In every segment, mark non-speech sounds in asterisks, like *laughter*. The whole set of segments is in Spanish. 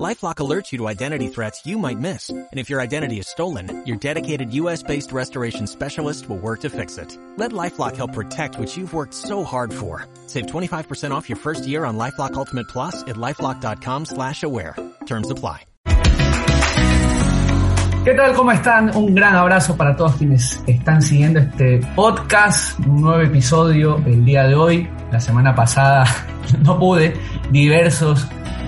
LifeLock alerts you to identity threats you might miss. And if your identity is stolen, your dedicated US-based restoration specialist will work to fix it. Let LifeLock help protect what you've worked so hard for. Save 25% off your first year on LifeLock Ultimate Plus at LifeLock.com slash aware. Terms apply. ¿Qué tal? ¿Cómo están? Un gran abrazo para todos quienes están siguiendo este podcast, un nuevo episodio el día de hoy. La semana pasada *laughs* no pude, diversos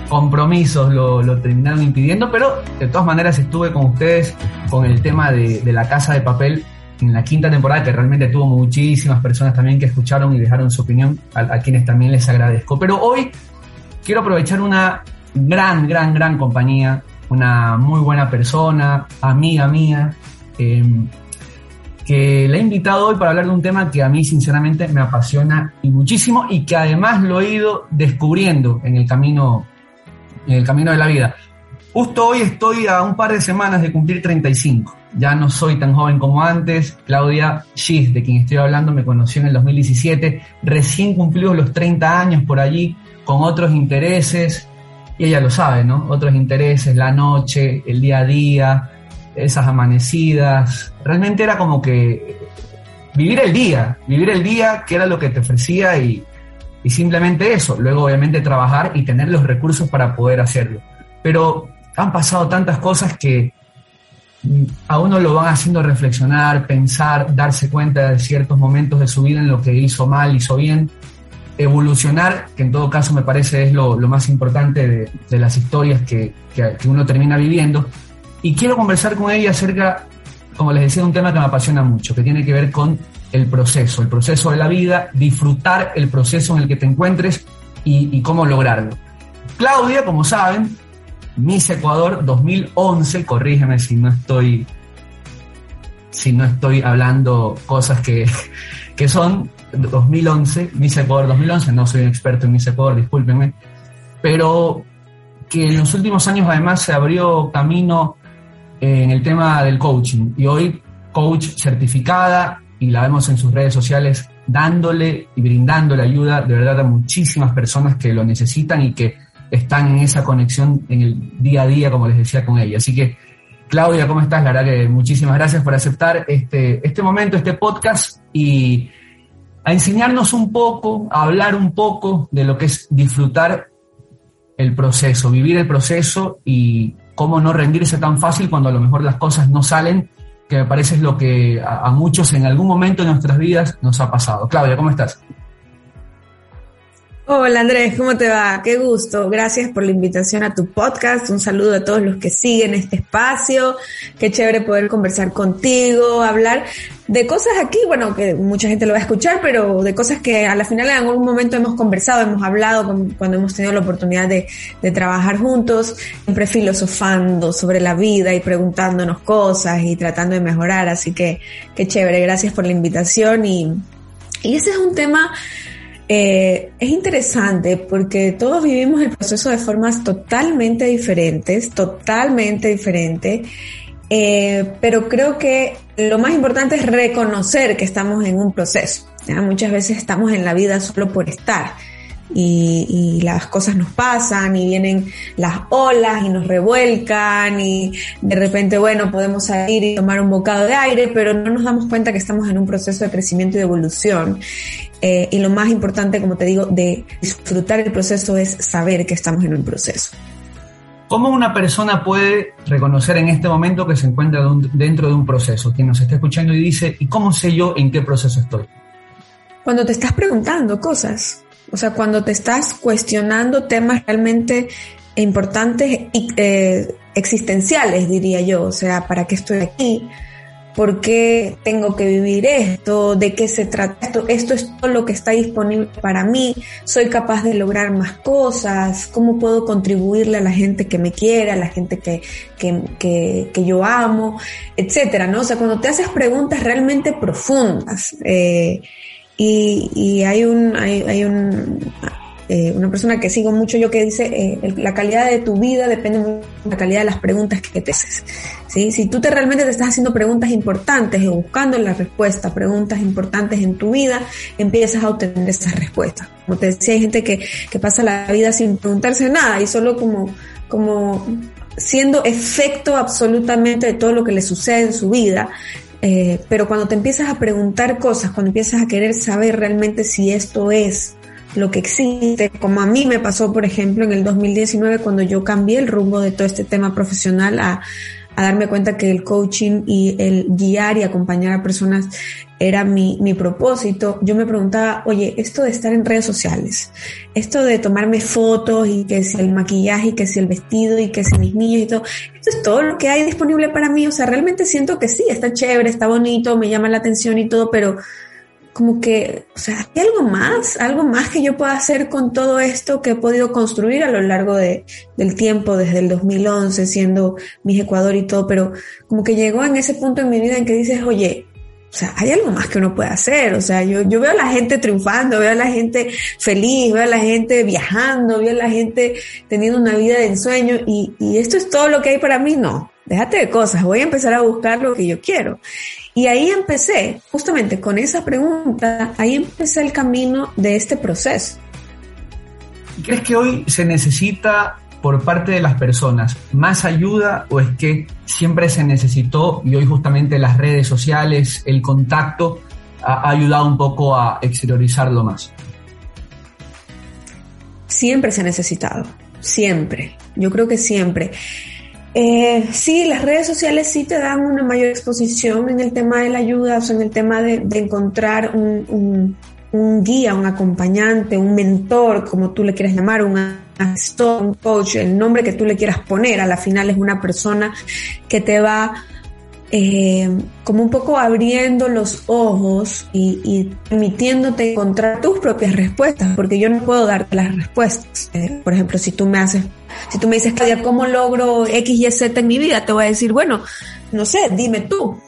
compromisos lo, lo, terminaron impidiendo, pero de todas maneras estuve con ustedes con el tema de, de, la casa de papel en la quinta temporada, que realmente tuvo muchísimas personas también que escucharon y dejaron su opinión, a, quienes también les agradezco. Pero hoy quiero aprovechar una gran, gran, gran compañía, una muy buena persona, amiga mía, eh, que le he invitado hoy para hablar de un tema que a mí sinceramente me apasiona muchísimo y que además lo he ido descubriendo en el camino en el camino de la vida. Justo hoy estoy a un par de semanas de cumplir 35. Ya no soy tan joven como antes. Claudia Gis, de quien estoy hablando, me conoció en el 2017. Recién cumplió los 30 años por allí, con otros intereses. Y ella lo sabe, ¿no? Otros intereses, la noche, el día a día, esas amanecidas. Realmente era como que vivir el día, vivir el día, que era lo que te ofrecía y, y simplemente eso, luego obviamente trabajar y tener los recursos para poder hacerlo. Pero han pasado tantas cosas que a uno lo van haciendo reflexionar, pensar, darse cuenta de ciertos momentos de su vida en lo que hizo mal, hizo bien, evolucionar, que en todo caso me parece es lo, lo más importante de, de las historias que, que, que, uno termina viviendo. Y quiero conversar con ella acerca, como les decía, de un tema que me apasiona mucho, que tiene que ver con el proceso, el proceso de la vida, disfrutar el proceso en el que te encuentres y, cómo lograrlo. Claudia, como saben, Miss Ecuador 2011, corrígeme si no estoy si no estoy hablando cosas que, *laughs* que son 2011, Miss Ecuador 2011, no soy un experto en Miss Ecuador, discúlpenme, pero que en los últimos años además se abrió camino en el tema del coaching y hoy coach certificada y la vemos en sus redes sociales dándole y brindándole ayuda de verdad a muchísimas personas que lo necesitan y que están en esa conexión en el día a día, como les decía con ella. Así que, Claudia, ¿cómo estás? La verdad que muchísimas gracias por aceptar este, este momento, este podcast y a enseñarnos un poco, a hablar un poco de lo que es disfrutar el proceso, vivir el proceso y cómo no rendirse tan fácil cuando a lo mejor las cosas no salen, que me parece es lo que a, a muchos en algún momento de nuestras vidas nos ha pasado. Claudia, ¿cómo estás? Hola Andrés, ¿cómo te va? Qué gusto. Gracias por la invitación a tu podcast. Un saludo a todos los que siguen este espacio. Qué chévere poder conversar contigo, hablar de cosas aquí, bueno, que mucha gente lo va a escuchar, pero de cosas que a la final en algún momento hemos conversado, hemos hablado cuando hemos tenido la oportunidad de, trabajar juntos, siempre filosofando sobre la vida y preguntándonos cosas y tratando de mejorar. Así que qué chévere. Gracias por la invitación y, y ese es un tema eh, es interesante porque todos vivimos el proceso de formas totalmente diferentes, totalmente diferentes, eh, pero creo que lo más importante es reconocer que estamos en un proceso. Muchas veces estamos en la vida solo por estar. Y, y, las cosas nos pasan y vienen las olas y nos revuelcan y de repente, bueno, podemos salir y tomar un bocado de aire, pero no nos damos cuenta que estamos en un proceso de crecimiento y de evolución. Eh, y lo más importante, como te digo, de disfrutar el proceso es saber que estamos en un proceso. ¿Cómo una persona puede reconocer en este momento que se encuentra dentro de un proceso? Quien nos está escuchando y dice, ¿y cómo sé yo en qué proceso estoy? Cuando te estás preguntando cosas, o sea, cuando te estás cuestionando temas realmente importantes y eh, existenciales, diría yo, o sea, ¿para qué estoy aquí? ¿Por qué tengo que vivir esto? ¿De qué se trata esto? ¿Esto es todo lo que está disponible para mí? ¿Soy capaz de lograr más cosas? ¿Cómo puedo contribuirle a la gente que me quiere, a la gente que, que, que, que yo amo? Etcétera, ¿no? O sea, cuando te haces preguntas realmente profundas, eh, y, y, hay un, hay, hay un, eh, una persona que sigo mucho yo que dice, eh, la calidad de tu vida depende de la calidad de las preguntas que te haces. ¿sí? Si tú te realmente te estás haciendo preguntas importantes y buscando la respuesta, preguntas importantes en tu vida, empiezas a obtener esas respuestas. Como te decía, hay gente que, que pasa la vida sin preguntarse nada y solo como, como siendo efecto absolutamente de todo lo que le sucede en su vida. Eh, pero cuando te empiezas a preguntar cosas, cuando empiezas a querer saber realmente si esto es lo que existe, como a mí me pasó, por ejemplo, en el 2019, cuando yo cambié el rumbo de todo este tema profesional a, a darme cuenta que el coaching y el guiar y acompañar a personas era mi, mi propósito, yo me preguntaba, oye, esto de estar en redes sociales, esto de tomarme fotos y que si el maquillaje y que si el vestido y que si mis niños y todo, esto es todo lo que hay disponible para mí, o sea, realmente siento que sí, está chévere, está bonito, me llama la atención y todo, pero como que, o sea, ¿hay algo más? ¿Algo más que yo pueda hacer con todo esto que he podido construir a lo largo de, del tiempo, desde el 2011, siendo mi Ecuador y todo? Pero como que llegó en ese punto en mi vida en que dices, oye, o sea, hay algo más que uno puede hacer. O sea, yo, yo veo a la gente triunfando, veo a la gente feliz, veo a la gente viajando, veo a la gente teniendo una vida de ensueño y, y esto es todo lo que hay para mí. No, déjate de cosas, voy a empezar a buscar lo que yo quiero. Y ahí empecé, justamente con esa pregunta, ahí empecé el camino de este proceso. ¿Y crees que hoy se necesita por parte de las personas más ayuda o es que siempre se necesitó y hoy justamente las redes sociales, el contacto ha ayudado un poco a exteriorizarlo más? Siempre se ha necesitado, siempre, yo creo que siempre. Eh, sí, las redes sociales sí te dan una mayor exposición en el tema de la ayuda, o en el tema de, de encontrar un, un, guía, un acompañante, un mentor, como tú le quieras llamar, un asesor, un coach, el nombre que tú le quieras poner, a la final es una persona que te va eh, como un poco abriendo los ojos y, y, permitiéndote encontrar tus propias respuestas, porque yo no puedo darte las respuestas. Eh, por ejemplo, si tú me haces, si tú me dices, Claudia, ¿cómo logro X, Y, Z en mi vida? Te voy a decir, bueno, no sé, dime tú.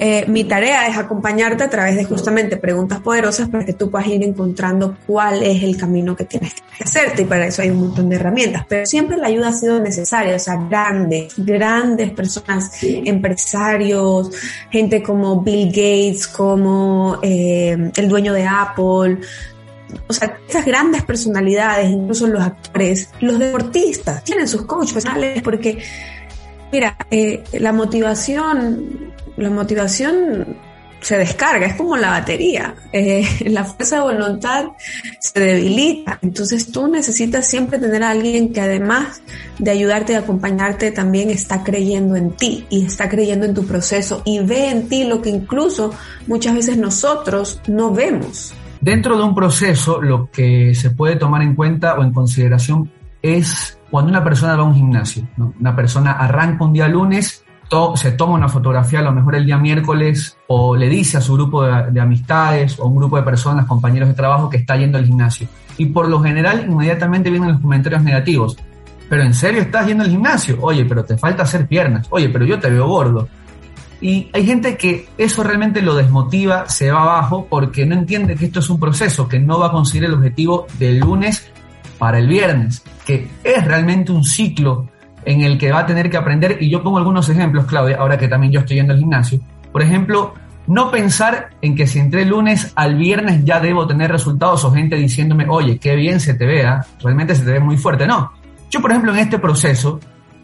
Eh, mi tarea es acompañarte a través de justamente preguntas poderosas para que tú puedas ir encontrando cuál es el camino que tienes que hacerte y para eso hay un montón de herramientas. Pero siempre la ayuda ha sido necesaria, o sea, grandes, grandes personas, empresarios, gente como Bill Gates, como eh, el dueño de Apple, o sea, esas grandes personalidades, incluso los actores, los deportistas, tienen sus coaches personales porque, mira, eh, la motivación la motivación se descarga, es como la batería. Eh, *laughs* la fuerza de voluntad se debilita. Entonces tú necesitas siempre tener a alguien que además de ayudarte y acompañarte, también está creyendo en ti y está creyendo en tu proceso y ve en ti lo que incluso muchas veces nosotros no vemos. Dentro de un proceso, lo que se puede tomar en cuenta o en consideración es cuando una persona va a un gimnasio. ¿no? Una persona arranca un día lunes se toma una fotografía a lo mejor el día miércoles o le dice a su grupo de, amistades o un grupo de personas, compañeros de trabajo que está yendo al gimnasio. Y por lo general inmediatamente vienen los comentarios negativos. Pero en serio estás yendo al gimnasio? Oye, pero te falta hacer piernas. Oye, pero yo te veo gordo. Y hay gente que eso realmente lo desmotiva, se va abajo porque no entiende que esto es un proceso, que no va a conseguir el objetivo del lunes para el viernes, que es realmente un ciclo en el que va a tener que aprender, y yo pongo algunos ejemplos, Claudia, ahora que también yo estoy yendo al gimnasio. Por ejemplo, no pensar en que si entré el lunes al viernes ya debo tener resultados o gente diciéndome, oye, qué bien se te vea, realmente se te ve muy fuerte. No, yo por ejemplo en este proceso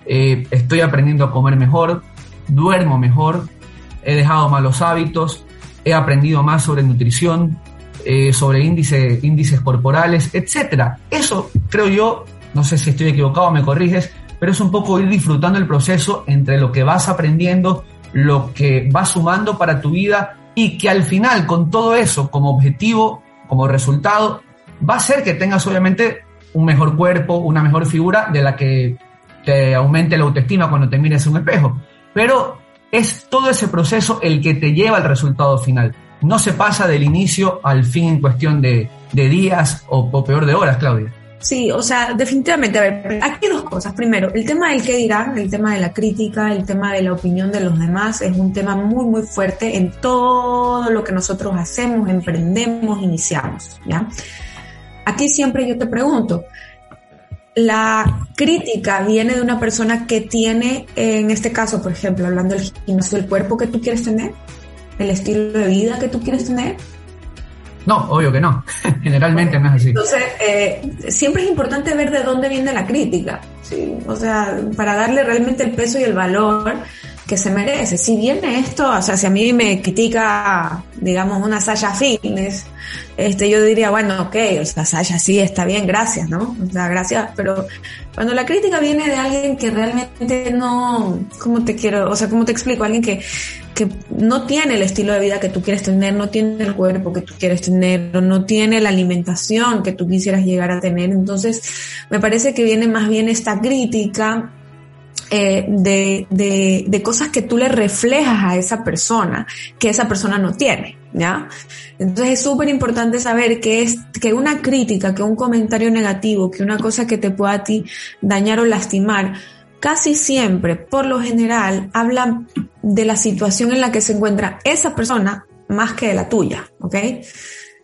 eh, estoy aprendiendo a comer mejor, duermo mejor, he dejado malos hábitos, he aprendido más sobre nutrición, eh, sobre índice, índices corporales, etc. Eso creo yo, no sé si estoy equivocado, me corriges, pero es un poco ir disfrutando el proceso entre lo que vas aprendiendo, lo que vas sumando para tu vida y que al final con todo eso como objetivo, como resultado, va a ser que tengas obviamente un mejor cuerpo, una mejor figura de la que te aumente la autoestima cuando te mires en un espejo. Pero es todo ese proceso el que te lleva al resultado final. No se pasa del inicio al fin en cuestión de, días o peor de horas, Claudia. Sí, o sea, definitivamente, a ver, aquí dos cosas. Primero, el tema del qué dirán, el tema de la crítica, el tema de la opinión de los demás es un tema muy, muy fuerte en todo lo que nosotros hacemos, emprendemos, iniciamos, ¿ya? aquí siempre yo te pregunto, la crítica viene de una persona que tiene, en este caso, por ejemplo, hablando del gimnasio, el cuerpo que tú quieres tener, el estilo de vida que tú quieres tener. No, obvio que no. *laughs* Generalmente no es así. Entonces, eh, siempre es importante ver de dónde viene la crítica. ¿sí? O sea, para darle realmente el peso y el valor que se merece. Si viene esto, o sea, si a mí me critica, digamos, una Sasha Fitness, este, yo diría, bueno, ok, o sea, Sasha sí está bien, gracias, ¿no? O sea, gracias, pero cuando la crítica viene de alguien que realmente no, ¿cómo te quiero? O sea, ¿cómo te explico? Alguien que, que no tiene el estilo de vida que tú quieres tener, no tiene el cuerpo que tú quieres tener, no tiene la alimentación que tú quisieras llegar a tener. Entonces, me parece que viene más bien esta crítica eh, de, de, cosas que tú le reflejas a esa persona, que esa persona no tiene, ¿ya? Entonces es súper importante saber que es, que una crítica, que un comentario negativo, que una cosa que te pueda a ti dañar o lastimar, casi siempre, por lo general, habla de la situación en la que se encuentra esa persona más que de la tuya, ¿ok?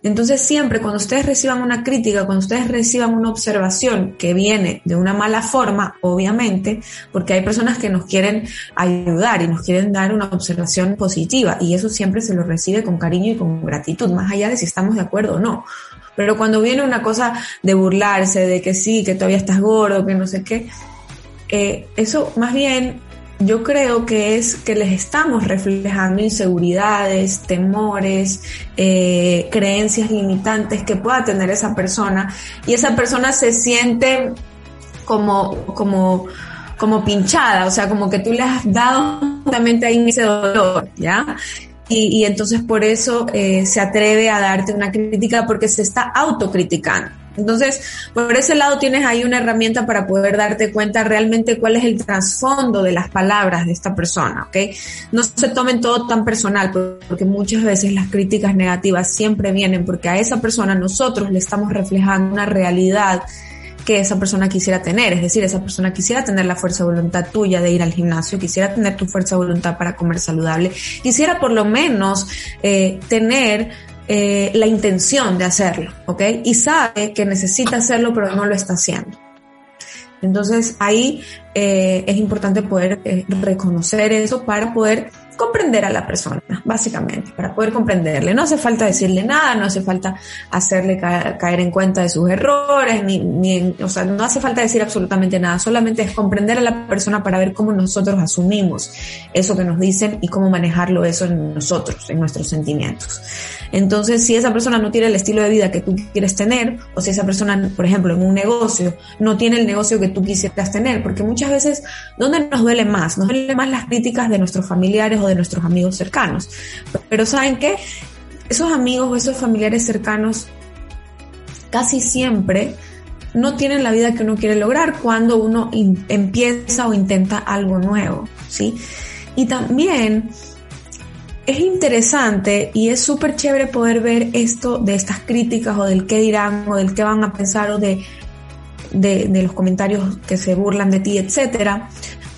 Entonces siempre cuando ustedes reciban una crítica, cuando ustedes reciban una observación que viene de una mala forma, obviamente, porque hay personas que nos quieren ayudar y nos quieren dar una observación positiva y eso siempre se lo recibe con cariño y con gratitud, más allá de si estamos de acuerdo o no. Pero cuando viene una cosa de burlarse, de que sí, que todavía estás gordo, que no sé qué, eh, eso más bien yo creo que es que les estamos reflejando inseguridades, temores, eh, creencias limitantes que pueda tener esa persona y esa persona se siente como, como, como pinchada, o sea, como que tú le has dado justamente ahí ese dolor, ¿ya? Y, y entonces por eso eh, se atreve a darte una crítica porque se está autocriticando. Entonces, por ese lado tienes ahí una herramienta para poder darte cuenta realmente cuál es el trasfondo de las palabras de esta persona, ¿ok? No se tomen todo tan personal, porque muchas veces las críticas negativas siempre vienen porque a esa persona nosotros le estamos reflejando una realidad que esa persona quisiera tener. Es decir, esa persona quisiera tener la fuerza de voluntad tuya de ir al gimnasio, quisiera tener tu fuerza de voluntad para comer saludable, quisiera por lo menos eh, tener eh, la intención de hacerlo, ¿ok? Y sabe que necesita hacerlo, pero no lo está haciendo. Entonces ahí eh, es importante poder eh, reconocer eso para poder comprender a la persona, básicamente, para poder comprenderle. No hace falta decirle nada, no hace falta hacerle caer en cuenta de sus errores, ni, ni, o sea, no hace falta decir absolutamente nada, solamente es comprender a la persona para ver cómo nosotros asumimos eso que nos dicen y cómo manejarlo eso en nosotros, en nuestros sentimientos. Entonces, si esa persona no tiene el estilo de vida que tú quieres tener, o si esa persona, por ejemplo, en un negocio, no tiene el negocio que tú quisieras tener, porque muchas veces, ¿dónde nos duele más? Nos duele más las críticas de nuestros familiares de nuestros amigos cercanos. Pero ¿saben qué? Esos amigos o esos familiares cercanos casi siempre no tienen la vida que uno quiere lograr cuando uno empieza o intenta algo nuevo, ¿sí? Y también es interesante y es súper chévere poder ver esto de estas críticas o del qué dirán o del qué van a pensar o de, de, los comentarios que se burlan de ti, etcétera.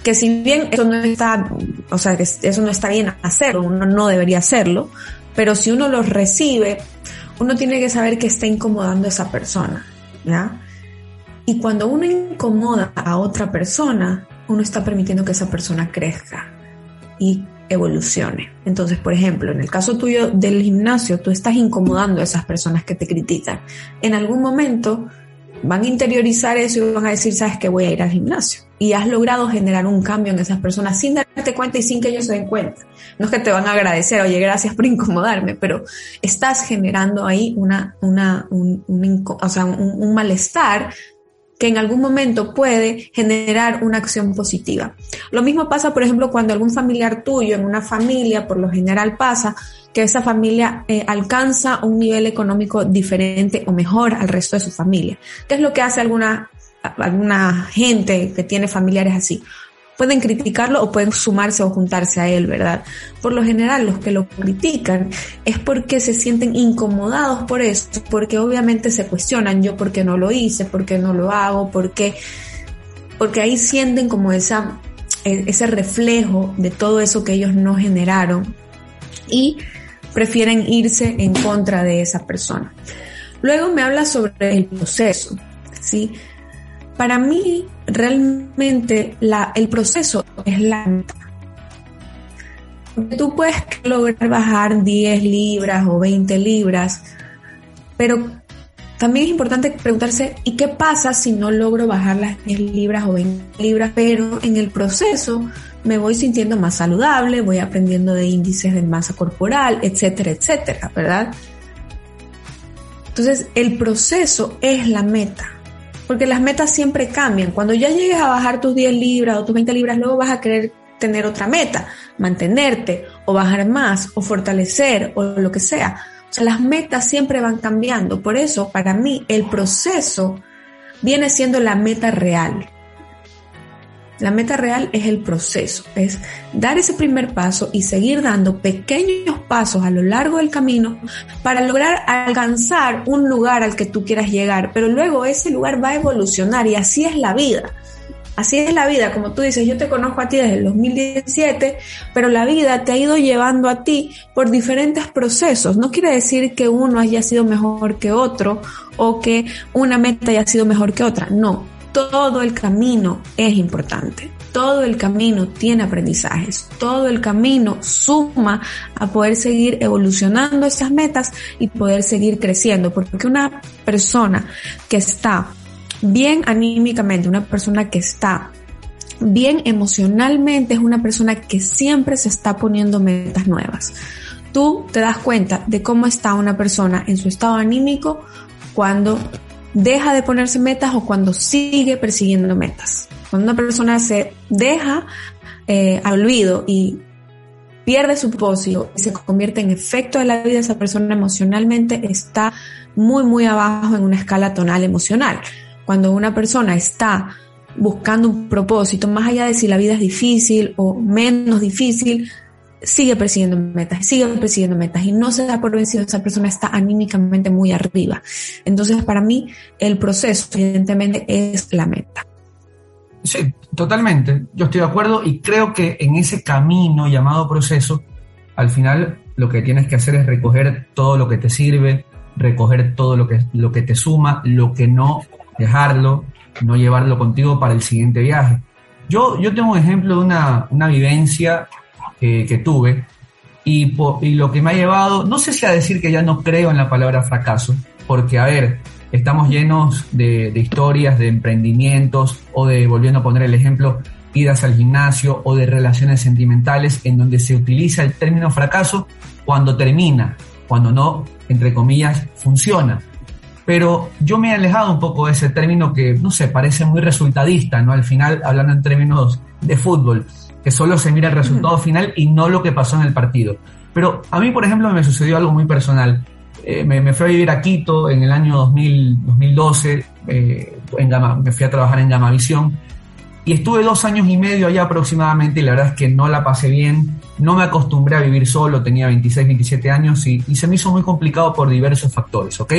Que si bien eso no está, o sea, que eso no está bien hacerlo, uno no debería hacerlo, pero si uno los recibe, uno tiene que saber que está incomodando a esa persona, ¿ya? Y cuando uno incomoda a otra persona, uno está permitiendo que esa persona crezca y evolucione. Entonces, por ejemplo, en el caso tuyo del gimnasio, tú estás incomodando a esas personas que te critican. En algún momento van a interiorizar eso y van a decir, sabes que voy a ir al gimnasio. Y has logrado generar un cambio en esas personas sin darte cuenta y sin que ellos se den cuenta. No es que te van a agradecer, oye, gracias por incomodarme, pero estás generando ahí una, una, un, o sea, un malestar que en algún momento puede generar una acción positiva. Lo mismo pasa, por ejemplo, cuando algún familiar tuyo en una familia, por lo general pasa, que esa familia eh, alcanza un nivel económico diferente o mejor al resto de su familia. ¿Qué es lo que hace alguna, alguna gente que tiene familiares así? pueden criticarlo o pueden sumarse o juntarse a él, ¿verdad? Por lo general, los que lo critican es porque se sienten incomodados por esto, porque obviamente se cuestionan yo por qué no lo hice, por qué no lo hago, porque, porque ahí sienten como esa, e, ese reflejo de todo eso que ellos no generaron y prefieren irse en contra de esa persona. Luego me habla sobre el proceso, ¿sí? Para mí, realmente el proceso es la meta. Tú puedes lograr bajar 10 libras o 20 libras, pero también es importante preguntarse, ¿y qué pasa si no logro bajar las 10 libras o 20 libras? Pero en el proceso me voy sintiendo más saludable, voy aprendiendo de índices de masa corporal, etcétera, etcétera, ¿verdad? Entonces, el proceso es la meta, porque las metas siempre cambian. Cuando ya llegues a bajar tus 10 libras o tus 20 libras, luego vas a querer tener otra meta, mantenerte o bajar más o fortalecer o lo que sea. O sea, las metas siempre van cambiando. Por eso, para mí, el proceso viene siendo la meta real. La meta real es el proceso, es dar ese primer paso y seguir dando pequeños pasos a lo largo del camino para lograr alcanzar un lugar al que tú quieras llegar, pero luego ese lugar va a evolucionar y así es la vida. Así es la vida, como tú dices, yo te conozco a ti desde el 2017, pero la vida te ha ido llevando a ti por diferentes procesos. No quiere decir que uno haya sido mejor que otro o que una meta haya sido mejor que otra. No, todo el camino es importante. Todo el camino tiene aprendizajes, todo el camino suma a poder seguir evolucionando esas metas y poder seguir creciendo, porque una persona que está bien anímicamente, una persona que está bien emocionalmente es una persona que siempre se está poniendo metas nuevas. Tú te das cuenta de cómo está una persona en su estado anímico cuando deja de ponerse metas o cuando sigue persiguiendo metas. Cuando una persona se deja eh, al olvido y pierde su propósito y se convierte en efecto de la vida, esa persona emocionalmente está muy, muy abajo en una escala tonal emocional cuando una persona está buscando un propósito, más allá de si la vida es difícil o menos difícil, sigue persiguiendo metas, sigue persiguiendo metas y no se da por vencido, esa persona está anímicamente muy arriba. Entonces, para mí, el proceso, evidentemente, es la meta. Sí, totalmente. Yo estoy de acuerdo y creo que en ese camino llamado proceso, al final lo que tienes que hacer es recoger todo lo que te sirve, recoger todo lo que, lo que te suma, lo que no dejarlo, no llevarlo contigo para el siguiente viaje. Yo, yo tengo un ejemplo de una, una vivencia que tuve. Y, y, lo que me ha llevado, no sé si a decir que ya no creo en la palabra fracaso, porque a ver, estamos llenos de, de historias, de emprendimientos o de, volviendo a poner el ejemplo, idas al gimnasio o de relaciones sentimentales en donde se utiliza el término fracaso cuando termina, cuando no, entre comillas, funciona. Pero yo me he alejado un poco de ese término que, no sé, parece muy resultadista, ¿no? Al final, hablando en términos de fútbol, que solo se mira el resultado final y no lo que pasó en el partido. Pero a mí, por ejemplo, me sucedió algo muy personal. Eh, me, fui a vivir a Quito en el año 2000, 2012, eh, en me fui a trabajar en Gamavisión y estuve dos años y medio allá aproximadamente y la verdad es que no la pasé bien, no me acostumbré a vivir solo, tenía 26, 27 años y, y se me hizo muy complicado por diversos factores, ¿ok?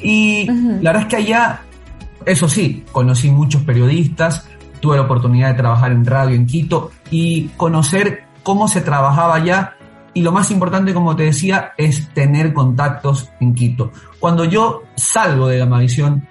Y la verdad es que allá, eso sí, conocí muchos periodistas, tuve la oportunidad de trabajar en radio en Quito y conocer cómo se trabajaba allá. Y lo más importante, como te decía, es tener contactos en Quito. Cuando yo salgo de Gamavisión,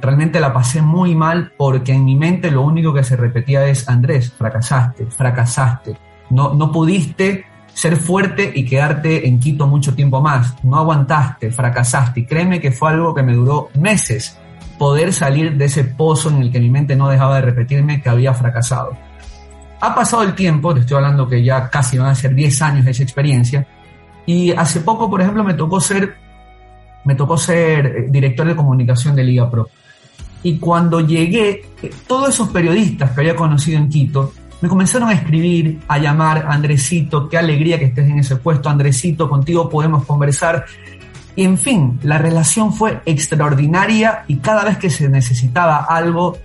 realmente la pasé muy mal porque en mi mente lo único que se repetía es, Andrés, fracasaste, fracasaste. No, no pudiste ser fuerte y quedarte en Quito mucho tiempo más. No aguantaste, fracasaste. Y créeme que fue algo que me duró meses poder salir de ese pozo en el que mi mente no dejaba de repetirme que había fracasado. Ha pasado el tiempo, te estoy hablando que ya casi van a ser 10 años de esa experiencia, y hace poco, por ejemplo, me tocó ser, me tocó ser eh, director de comunicación de Liga Pro. Y cuando llegué, eh, todos esos periodistas que había conocido en Quito me comenzaron a escribir, a llamar, Andresito, qué alegría que estés en ese puesto, Andresito, contigo podemos conversar. Y en fin, la relación fue extraordinaria y cada vez que se necesitaba algo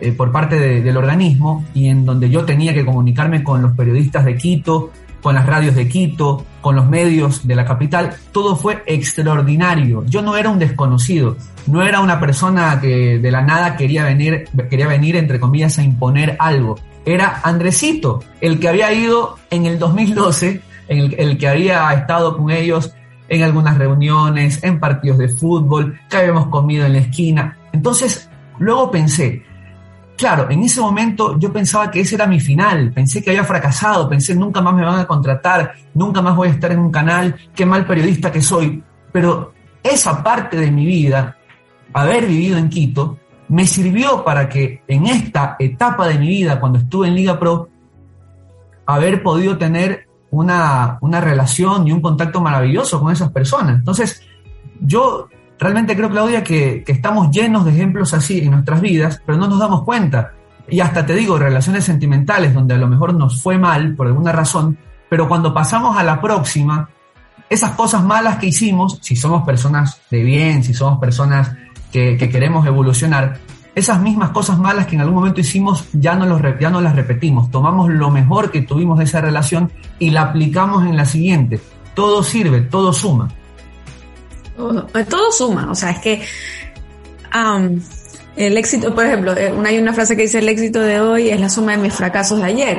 eh, por parte del organismo y en donde yo tenía que comunicarme con los periodistas de Quito, con las radios de Quito, con los medios de la capital, todo fue extraordinario. Yo no era un desconocido, no era una persona que de la nada quería venir, quería venir entre comillas a imponer algo era Andresito, el que había ido en el 2012, en el, que había estado con ellos en algunas reuniones, en partidos de fútbol, que habíamos comido en la esquina. Entonces, luego pensé, claro, en ese momento yo pensaba que ese era mi final, pensé que había fracasado, pensé nunca más me van a contratar, nunca más voy a estar en un canal, qué mal periodista que soy. Pero esa parte de mi vida, haber vivido en Quito, me sirvió para que en esta etapa de mi vida, cuando estuve en Liga Pro, haber podido tener una, relación y un contacto maravilloso con esas personas. Entonces, yo realmente creo, Claudia, que, estamos llenos de ejemplos así en nuestras vidas, pero no nos damos cuenta. Y hasta te digo, relaciones sentimentales donde a lo mejor nos fue mal por alguna razón, pero cuando pasamos a la próxima, esas cosas malas que hicimos, si somos personas de bien, si somos personas que, queremos evolucionar, esas mismas cosas malas que en algún momento hicimos ya no, ya no las repetimos, tomamos lo mejor que tuvimos de esa relación y la aplicamos en la siguiente. Todo sirve, todo suma. Todo, suma, o sea, es que el éxito, por ejemplo, eh, hay una frase que dice el éxito de hoy es la suma de mis fracasos de ayer.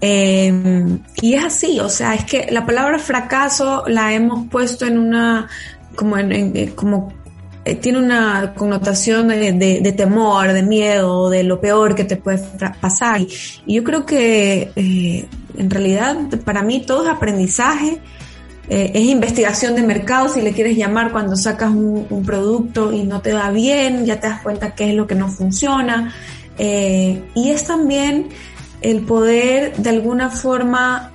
Em, y es así, o sea, es que la palabra fracaso la hemos puesto en una, como en, como eh, tiene una connotación de, temor, de miedo, de lo peor que te puede pasar. Y, yo creo que eh, en realidad para mí todo es aprendizaje, eh, es investigación de mercado, si le quieres llamar, cuando sacas un, producto y no te va bien, ya te das cuenta qué es lo que no funciona. y es también el poder de alguna forma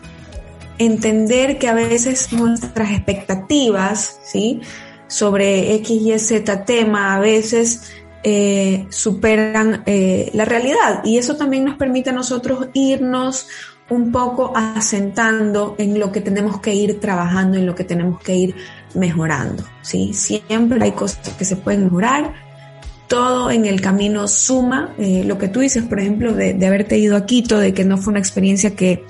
entender que a veces nuestras expectativas, ¿sí? Sobre X y Z tema a veces eh, superan eh, la realidad y eso también nos permite a nosotros irnos un poco asentando en lo que tenemos que ir trabajando, en lo que tenemos que ir mejorando, ¿sí? Siempre hay cosas que se pueden mejorar, todo en el camino suma. Eh, lo que tú dices, por ejemplo, de, haberte ido a Quito, de que no fue una experiencia que,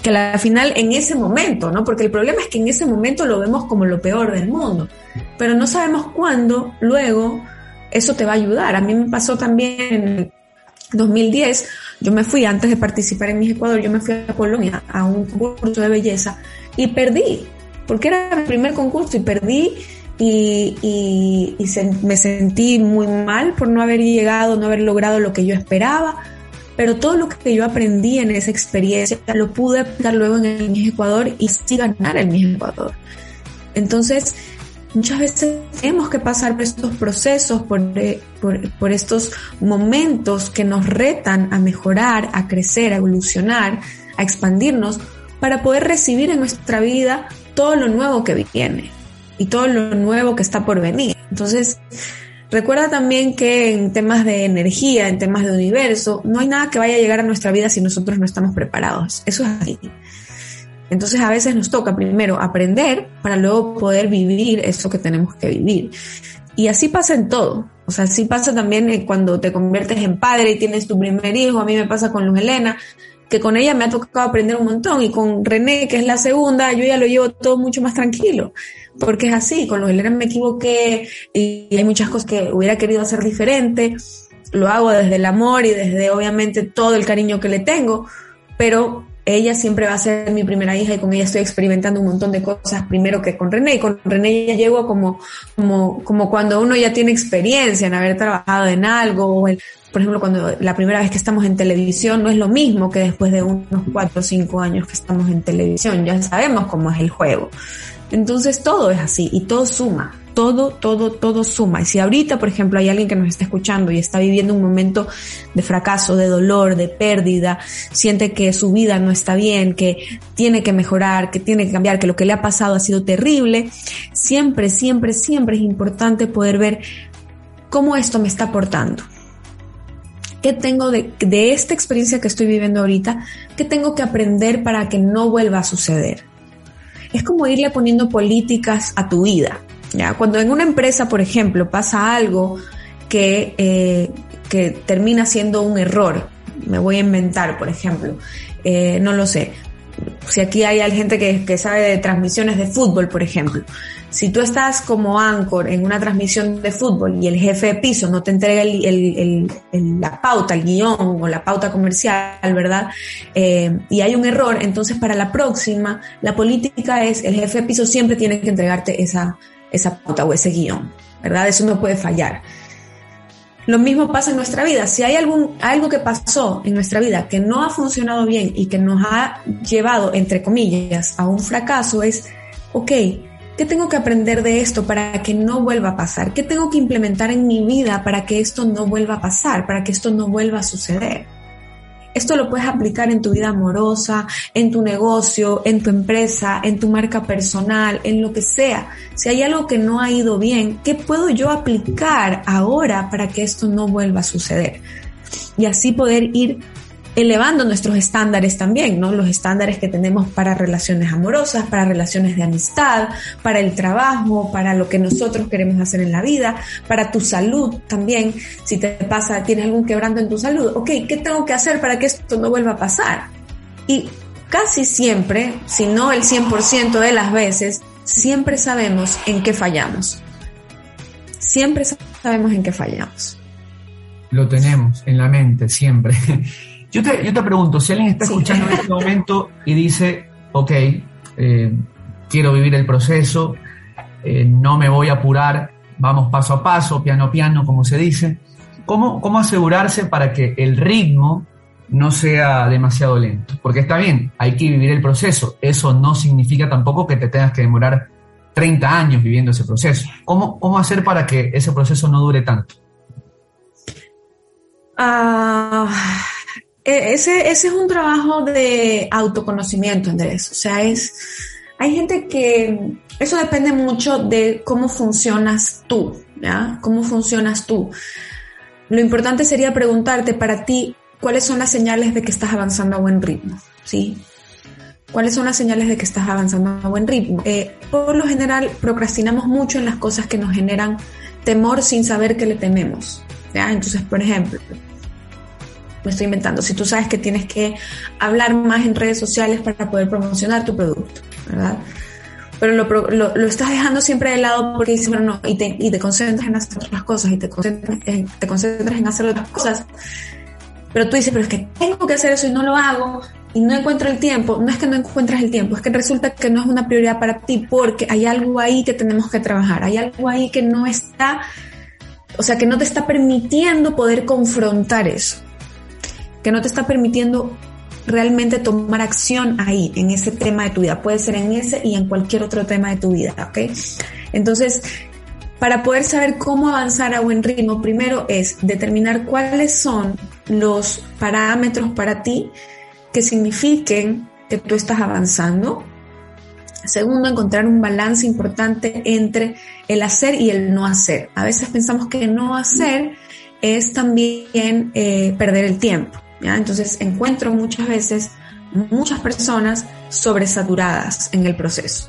que a la final en ese momento, ¿no? Porque el problema es que en ese momento lo vemos como lo peor del mundo, pero no sabemos cuándo luego eso te va a ayudar. A mí me pasó también en 2010, yo me fui antes de participar en mi Ecuador, yo me fui a Colombia a un concurso de belleza y perdí, porque era mi primer concurso y perdí y, y, me sentí muy mal por no haber llegado, no haber logrado lo que yo esperaba, pero todo lo que yo aprendí en esa experiencia lo pude aplicar luego en el Miss Ecuador y sí ganar el Miss Ecuador. Entonces, muchas veces tenemos que pasar por estos procesos, por, eh, por, por, estos momentos que nos retan a mejorar, a crecer, a evolucionar, a expandirnos, para poder recibir en nuestra vida todo lo nuevo que viene y todo lo nuevo que está por venir. Entonces, recuerda también que en temas de energía, en temas de universo, no hay nada que vaya a llegar a nuestra vida si nosotros no estamos preparados. Eso es así. Entonces a veces nos toca primero aprender para luego poder vivir eso que tenemos que vivir. Y así pasa en todo. O sea, así pasa también cuando te conviertes en padre y tienes tu primer hijo. A mí me pasa con Luz Helena que con ella me ha tocado aprender un montón y con René, que es la segunda, yo ya lo llevo todo mucho más tranquilo, porque es así, con los Helena me equivoqué y hay muchas cosas que hubiera querido hacer diferente, lo hago desde el amor y desde obviamente todo el cariño que le tengo, pero ella siempre va a ser mi primera hija y con ella estoy experimentando un montón de cosas primero que con René y con René ya llego como, como, como cuando uno ya tiene experiencia en haber trabajado en algo o el, por ejemplo, cuando la primera vez que estamos en televisión no es lo mismo que después de unos cuatro o cinco años que estamos en televisión, ya sabemos cómo es el juego. Entonces todo es así y todo suma, todo, todo, todo suma. Y si ahorita, por ejemplo, hay alguien que nos está escuchando y está viviendo un momento de fracaso, de dolor, de pérdida, siente que su vida no está bien, que tiene que mejorar, que tiene que cambiar, que lo que le ha pasado ha sido terrible, siempre, siempre, siempre es importante poder ver cómo esto me está aportando ¿Qué tengo de, esta experiencia que estoy viviendo ahorita? ¿Qué tengo que aprender para que no vuelva a suceder? Es como irle poniendo políticas a tu vida. ¿Ya? Cuando en una empresa, por ejemplo, pasa algo que, eh, que termina siendo un error, me voy a inventar, por ejemplo, eh, no lo sé, si aquí hay gente que, sabe de transmisiones de fútbol, por ejemplo, si tú estás como anchor en una transmisión de fútbol y el jefe de piso no te entrega la pauta, el guion o la pauta comercial, ¿verdad? Eh, y hay un error, entonces para la próxima, la política es el jefe de piso siempre tiene que entregarte esa, esa pauta o ese guion, ¿verdad? Eso no puede fallar. Lo mismo pasa en nuestra vida. Si hay algún, algo que pasó en nuestra vida que no ha funcionado bien y que nos ha llevado, entre comillas, a un fracaso, es, ok, ¿qué tengo que aprender de esto para que no vuelva a pasar? ¿Qué tengo que implementar en mi vida para que esto no vuelva a pasar, para que esto no vuelva a suceder? Esto lo puedes aplicar en tu vida amorosa, en tu negocio, en tu empresa, en tu marca personal, en lo que sea. Si hay algo que no ha ido bien, ¿qué puedo yo aplicar ahora para que esto no vuelva a suceder? Y así poder ir elevando nuestros estándares también, ¿no? Los estándares que tenemos para relaciones amorosas, para relaciones de amistad, para el trabajo, para lo que nosotros queremos hacer en la vida, para tu salud también. Si te pasa, tienes algún quebrando en tu salud, ok, ¿qué tengo que hacer para que esto no vuelva a pasar? Y casi siempre, si no el 100% de las veces, siempre sabemos en qué fallamos. Siempre sabemos en qué fallamos. Lo tenemos en la mente, siempre. *laughs* Yo te, yo te pregunto, si alguien está escuchando en este *laughs* momento y dice, ok, eh, quiero vivir el proceso, eh, no me voy a apurar, vamos paso a paso, piano a piano, como se dice, ¿cómo, cómo asegurarse para que el ritmo no sea demasiado lento? Porque está bien, hay que vivir el proceso, eso no significa tampoco que te tengas que demorar 30 años viviendo ese proceso. ¿Cómo, cómo hacer para que ese proceso no dure tanto? Ah e, ese, ese es un trabajo de autoconocimiento, Andrés. O sea, es, hay gente que, eso depende mucho de cómo funcionas tú, ¿ya? Cómo funcionas tú. Lo importante sería preguntarte para ti, ¿cuáles son las señales de que estás avanzando a buen ritmo? ¿Sí? ¿Cuáles son las señales de que estás avanzando a buen ritmo? Eh, por lo general, procrastinamos mucho en las cosas que nos generan temor sin saber que le tememos. ¿ya? Entonces, por ejemplo, me estoy inventando, si tú sabes que tienes que hablar más en redes sociales para poder promocionar tu producto, ¿verdad? Pero lo, lo, estás dejando siempre de lado porque dices, bueno, no, y te, y te concentras en hacer otras cosas y te concentras, en, te concentras en hacer otras cosas. Pero tú dices, pero es que tengo que hacer eso y no lo hago y no encuentro el tiempo. No es que no encuentras el tiempo, es que resulta que no es una prioridad para ti porque hay algo ahí que tenemos que trabajar, hay algo ahí que no está, o sea, que no te está permitiendo poder confrontar eso que no te está permitiendo realmente tomar acción ahí, en ese tema de tu vida. Puede ser en ese y en cualquier otro tema de tu vida, ¿ok? Entonces, para poder saber cómo avanzar a buen ritmo, primero es determinar cuáles son los parámetros para ti que signifiquen que tú estás avanzando. Segundo, encontrar un balance importante entre el hacer y el no hacer. A veces pensamos que no hacer es también eh, perder el tiempo. Entonces encuentro muchas veces muchas personas sobresaturadas en el proceso.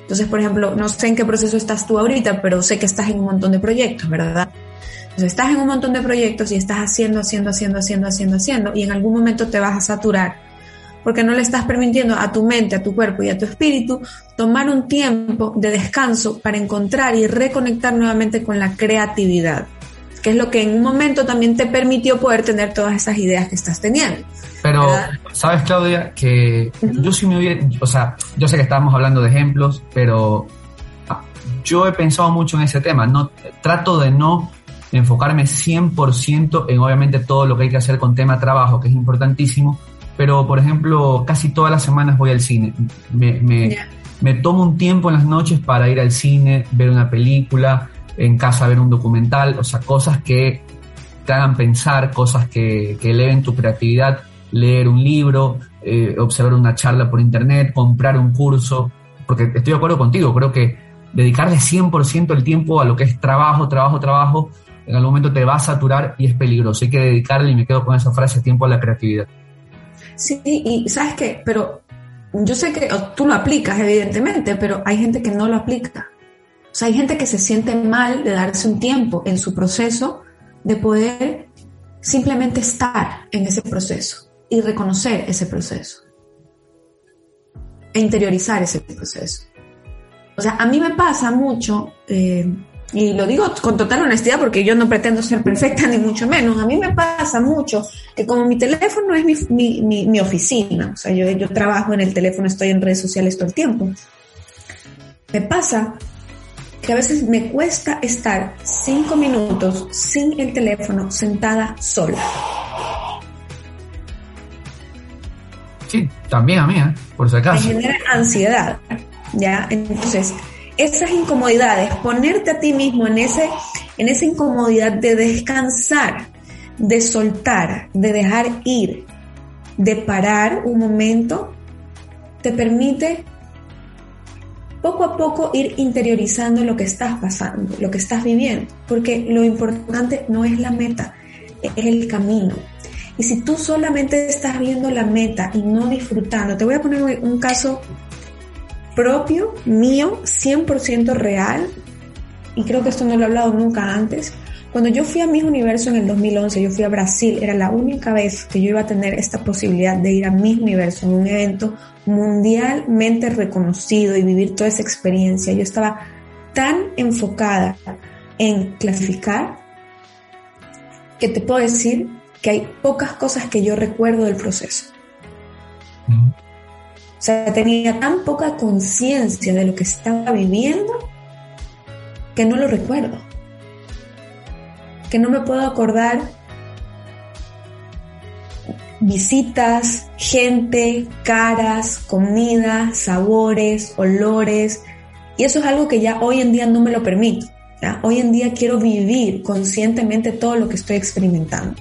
Entonces, por ejemplo, no sé en qué proceso estás tú ahorita, pero sé que estás en un montón de proyectos, ¿verdad? Entonces, estás en un montón de proyectos y estás haciendo, haciendo, haciendo, haciendo, haciendo, haciendo, y en algún momento te vas a saturar, porque no le estás permitiendo a tu mente, a tu cuerpo y a tu espíritu tomar un tiempo de descanso para encontrar y reconectar nuevamente con la creatividad que es lo que en un momento también te permitió poder tener todas esas ideas que estás teniendo. Pero, ¿sabes, Claudia? Que yo sí me hubiera, o sea, yo sé que estábamos hablando de ejemplos, pero ah, yo he pensado mucho en ese tema. No, trato de no enfocarme 100% en obviamente todo lo que hay que hacer con tema trabajo, que es importantísimo, pero por ejemplo, casi todas las semanas voy al cine. Me, me, me tomo un tiempo en las noches para ir al cine, ver una película, en casa ver un documental, o sea, cosas que te hagan pensar, cosas que, eleven tu creatividad, leer un libro, eh, observar una charla por internet, comprar un curso, porque estoy de acuerdo contigo, creo que dedicarle 100% el tiempo a lo que es trabajo, trabajo, trabajo, en algún momento te va a saturar y es peligroso. Hay que dedicarle, y me quedo con esa frase, tiempo a la creatividad. Sí, y sabes qué, pero yo sé que tú lo aplicas, evidentemente, pero hay gente que no lo aplica. O sea, hay gente que se siente mal de darse un tiempo en su proceso de poder simplemente estar en ese proceso y reconocer ese proceso. a interiorizar ese proceso. O sea, a mí me pasa mucho, eh, y lo digo con total honestidad porque yo no pretendo ser perfecta ni mucho menos, a mí me pasa mucho que como mi teléfono es mi, mi, mi, oficina, o sea, yo, yo trabajo en el teléfono, estoy en redes sociales todo el tiempo, me pasa que a veces me cuesta estar cinco minutos sin el teléfono sentada sola. Sí, también a mí, ¿eh? por si acaso. Me genera ansiedad, ¿ya? Entonces, esas incomodidades, ponerte a ti mismo en, ese, en esa incomodidad de descansar, de soltar, de dejar ir, de parar un momento, te permite poco a poco ir interiorizando lo que estás pasando, lo que estás viviendo, porque lo importante no es la meta, es el camino. Y si tú solamente estás viendo la meta y no disfrutando, te voy a poner un caso propio, mío, 100% real, y creo que esto no lo he hablado nunca antes. Cuando yo fui a Miss Universo en el 2011, yo fui a Brasil, era la única vez que yo iba a tener esta posibilidad de ir a Miss Universo en un evento mundialmente reconocido y vivir toda esa experiencia. Yo estaba tan enfocada en clasificar que te puedo decir que hay pocas cosas que yo recuerdo del proceso. O sea, tenía tan poca conciencia de lo que estaba viviendo que no lo recuerdo. Que no me puedo acordar visitas, gente, caras, comida, sabores, olores. Y eso es algo que ya hoy en día no me lo permito. Hoy en día quiero vivir conscientemente todo lo que estoy experimentando,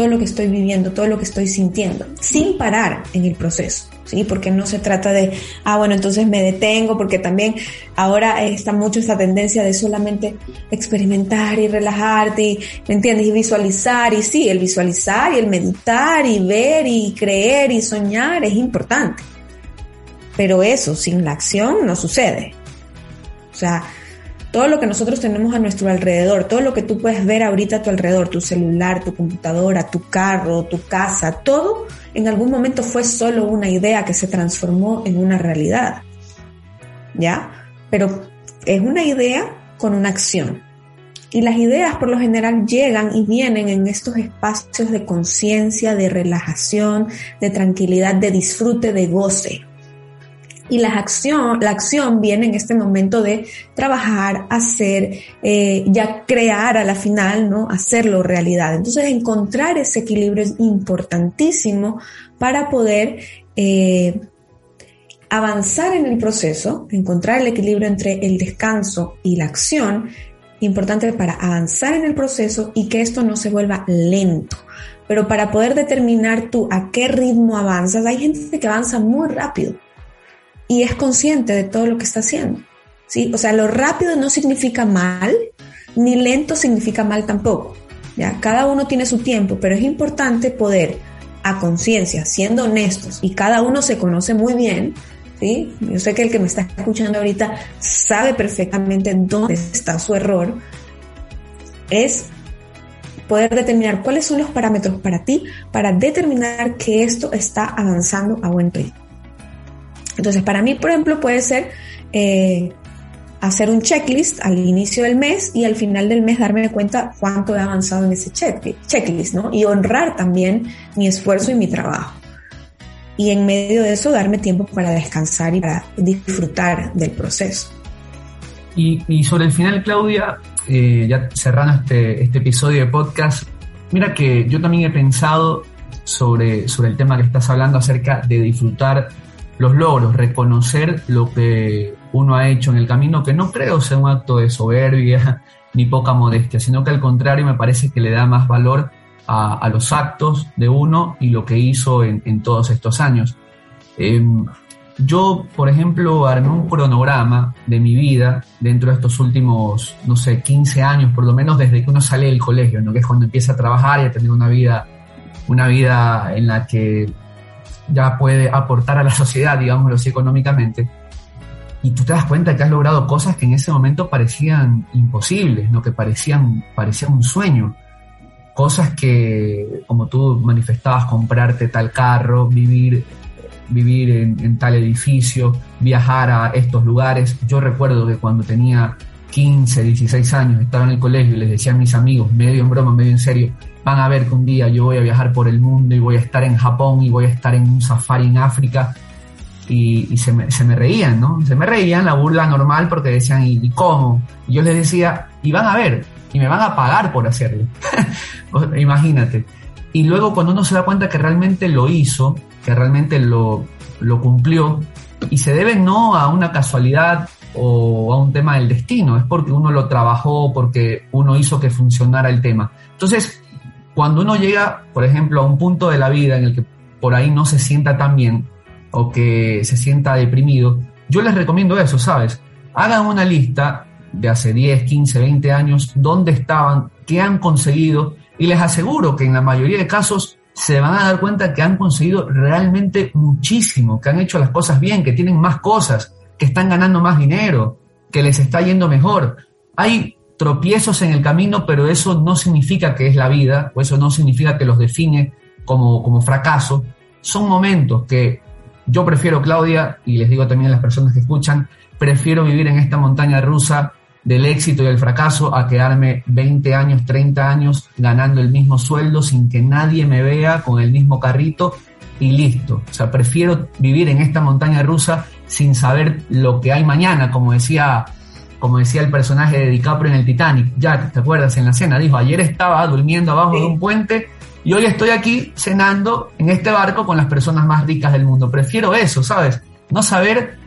todo lo que estoy viviendo, todo lo que estoy sintiendo, sin parar en el proceso. ¿sí? Porque no se trata de, ah, bueno, entonces me detengo, porque también ahora está mucho esa tendencia de solamente experimentar y relajarte, ¿me entiendes? Y visualizar, y sí, el visualizar y el meditar y ver y creer y soñar es importante. Pero eso sin la acción no sucede. O sea, todo lo que nosotros tenemos a nuestro alrededor, todo lo que tú puedes ver ahorita a tu alrededor, tu celular, tu computadora, tu carro, tu casa, todo en algún momento fue solo una idea que se transformó en una realidad. ¿Ya? Pero es una idea con una acción. Y las ideas por lo general llegan y vienen en estos espacios de conciencia, de relajación, de tranquilidad, de disfrute, de goce. Y la acción, la acción viene en este momento de trabajar, hacer, eh, ya crear a la final, ¿no? Hacerlo realidad. Entonces encontrar ese equilibrio es importantísimo para poder eh, avanzar en el proceso, encontrar el equilibrio entre el descanso y la acción, importante para avanzar en el proceso y que esto no se vuelva lento. Pero para poder determinar tú a qué ritmo avanzas, hay gente que avanza muy rápido y es consciente de todo lo que está haciendo. ¿sí? O sea, lo rápido no significa mal, ni lento significa mal tampoco. ¿ya? Cada uno tiene su tiempo, pero es importante poder, a conciencia, siendo honestos, y cada uno se conoce muy bien, ¿sí? Yo sé que el que me está escuchando ahorita sabe perfectamente dónde está su error, es poder determinar cuáles son los parámetros para ti para determinar que esto está avanzando a buen ritmo. Entonces, para mí, por ejemplo, puede ser eh, hacer un checklist al inicio del mes y al final del mes darme cuenta cuánto he avanzado en ese checklist, ¿no? Y honrar también mi esfuerzo y mi trabajo. Y en medio de eso darme tiempo para descansar y para disfrutar del proceso. Y, sobre el final, Claudia, eh, ya cerrando este, este episodio de podcast, mira que yo también he pensado sobre, sobre el tema que estás hablando acerca de disfrutar los logros, reconocer lo que uno ha hecho en el camino, que no creo sea un acto de soberbia *laughs* ni poca modestia, sino que al contrario me parece que le da más valor a, los actos de uno y lo que hizo en, todos estos años. Em, yo, por ejemplo, armé un cronograma de mi vida dentro de estos últimos, no sé, 15 años, por lo menos desde que uno sale del colegio, ¿no? que es cuando empieza a trabajar y a tener una vida, una vida en la que ya puede aportar a la sociedad, digámoslo así, económicamente, y tú te das cuenta que has logrado cosas que en ese momento parecían imposibles, ¿no? que parecían, parecían un sueño. Cosas que, como tú manifestabas, comprarte tal carro, vivir vivir en, tal edificio, viajar a estos lugares. Yo recuerdo que cuando tenía 15, 16 años, estaba en el colegio y les decía a mis amigos, medio en broma, medio en serio, van a ver que un día yo voy a viajar por el mundo y voy a estar en Japón y voy a estar en un safari en África. Y, se, me, se, me, reían, ¿no? Se me reían la burla normal porque decían, ¿y, cómo? Y yo les decía, y van a ver, y me van a pagar por hacerlo. *laughs* Imagínate. Y luego cuando uno se da cuenta que realmente lo hizo, que realmente lo, lo cumplió, y se debe no a una casualidad o a un tema del destino, es porque uno lo trabajó, porque uno hizo que funcionara el tema. Entonces, cuando uno llega, por ejemplo, a un punto de la vida en el que por ahí no se sienta tan bien o que se sienta deprimido, yo les recomiendo eso, ¿sabes? Hagan una lista de hace 10, 15, 20 años, dónde estaban, qué han conseguido, y les aseguro que en la mayoría de casos se van a dar cuenta que han conseguido realmente muchísimo, que han hecho las cosas bien, que tienen más cosas, que están ganando más dinero, que les está yendo mejor. Hay tropiezos en el camino, pero eso no significa que es la vida, o eso no significa que los define como, como fracaso. Son momentos que yo prefiero, Claudia, y les digo también a las personas que escuchan, prefiero vivir en esta montaña rusa del éxito y el fracaso a quedarme 20 años, 30 años ganando el mismo sueldo sin que nadie me vea con el mismo carrito y listo. O sea, prefiero vivir en esta montaña rusa sin saber lo que hay mañana, como decía, como decía el personaje de DiCaprio en el Titanic. Ya, ¿te acuerdas en la cena? Dijo, ayer estaba durmiendo abajo de un puente y hoy estoy aquí cenando en este barco con las personas más ricas del mundo. Prefiero eso, ¿sabes? No saber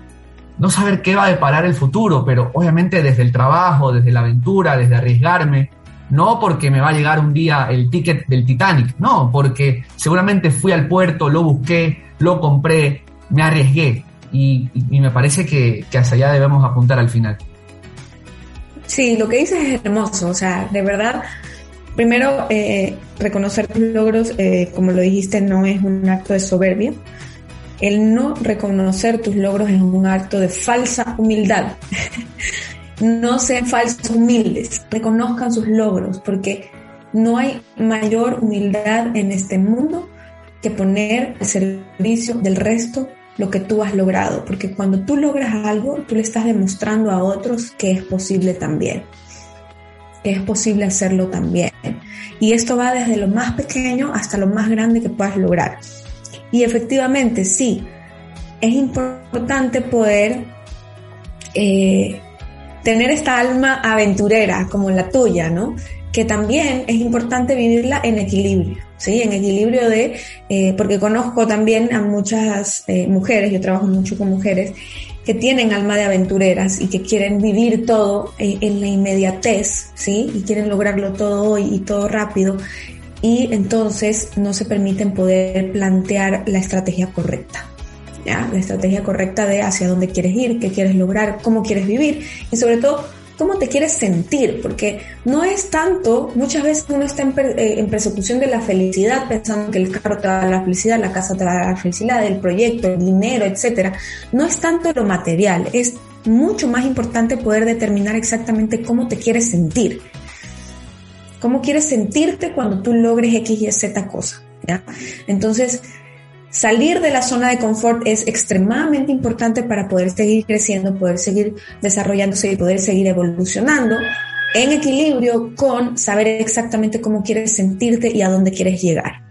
no saber qué va a deparar el futuro, pero obviamente desde el trabajo, desde la aventura, desde arriesgarme, no porque me va a llegar un día el ticket del Titanic, no, porque seguramente fui al puerto, lo busqué, lo compré, me arriesgué y, me parece que, hacia allá debemos apuntar al final. Sí, lo que dices es hermoso, o sea, de verdad, primero, eh, reconocer tus logros, eh, como lo dijiste, no es un acto de soberbia, el no reconocer tus logros es un acto de falsa humildad. *laughs* no sean falsos humildes, reconozcan sus logros, porque no hay mayor humildad en este mundo que poner al servicio del resto lo que tú has logrado, porque cuando tú logras algo, tú le estás demostrando a otros que es posible también, que es posible hacerlo también. Y esto va desde lo más pequeño hasta lo más grande que puedas lograr. Y efectivamente, sí, es importante poder eh, tener esta alma aventurera como la tuya, ¿no? Que también es importante vivirla en equilibrio, ¿sí? En equilibrio de, eh, porque conozco también a muchas eh, mujeres, yo trabajo mucho con mujeres, que tienen alma de aventureras y que quieren vivir todo en la inmediatez, ¿sí? Y quieren lograrlo todo hoy y todo rápido y entonces no se permiten poder plantear la estrategia correcta. ¿ya? La estrategia correcta de hacia dónde quieres ir, qué quieres lograr, cómo quieres vivir y sobre todo cómo te quieres sentir, porque no es tanto, muchas veces uno está en, eh, persecución de la felicidad, pensando que el carro te da la felicidad, la casa te da la felicidad, el proyecto, el dinero, etcétera. No es tanto lo material, es mucho más importante poder determinar exactamente cómo te quieres sentir cómo quieres sentirte cuando tú logres X y Z cosa. ¿ya? Entonces, salir de la zona de confort es extremadamente importante para poder seguir creciendo, poder seguir desarrollándose y poder seguir evolucionando en equilibrio con saber exactamente cómo quieres sentirte y a dónde quieres llegar.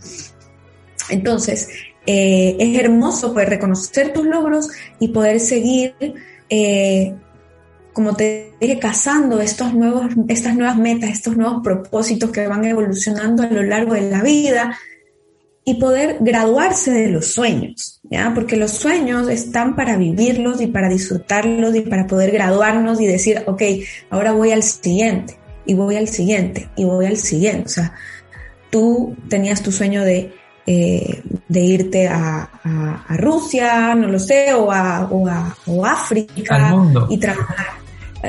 Entonces, eh, es hermoso poder reconocer tus logros y poder seguir eh, como te dije, cazando estos nuevos, estas nuevas metas, estos nuevos propósitos que van evolucionando a lo largo de la vida y poder graduarse de los sueños, ¿ya? Porque los sueños están para vivirlos y para disfrutarlos y para poder graduarnos y decir, ok, ahora voy al siguiente y voy al siguiente y voy al siguiente. O sea, tú tenías tu sueño de, eh, de irte a, Rusia, no lo sé, o a, o a o África y trabajar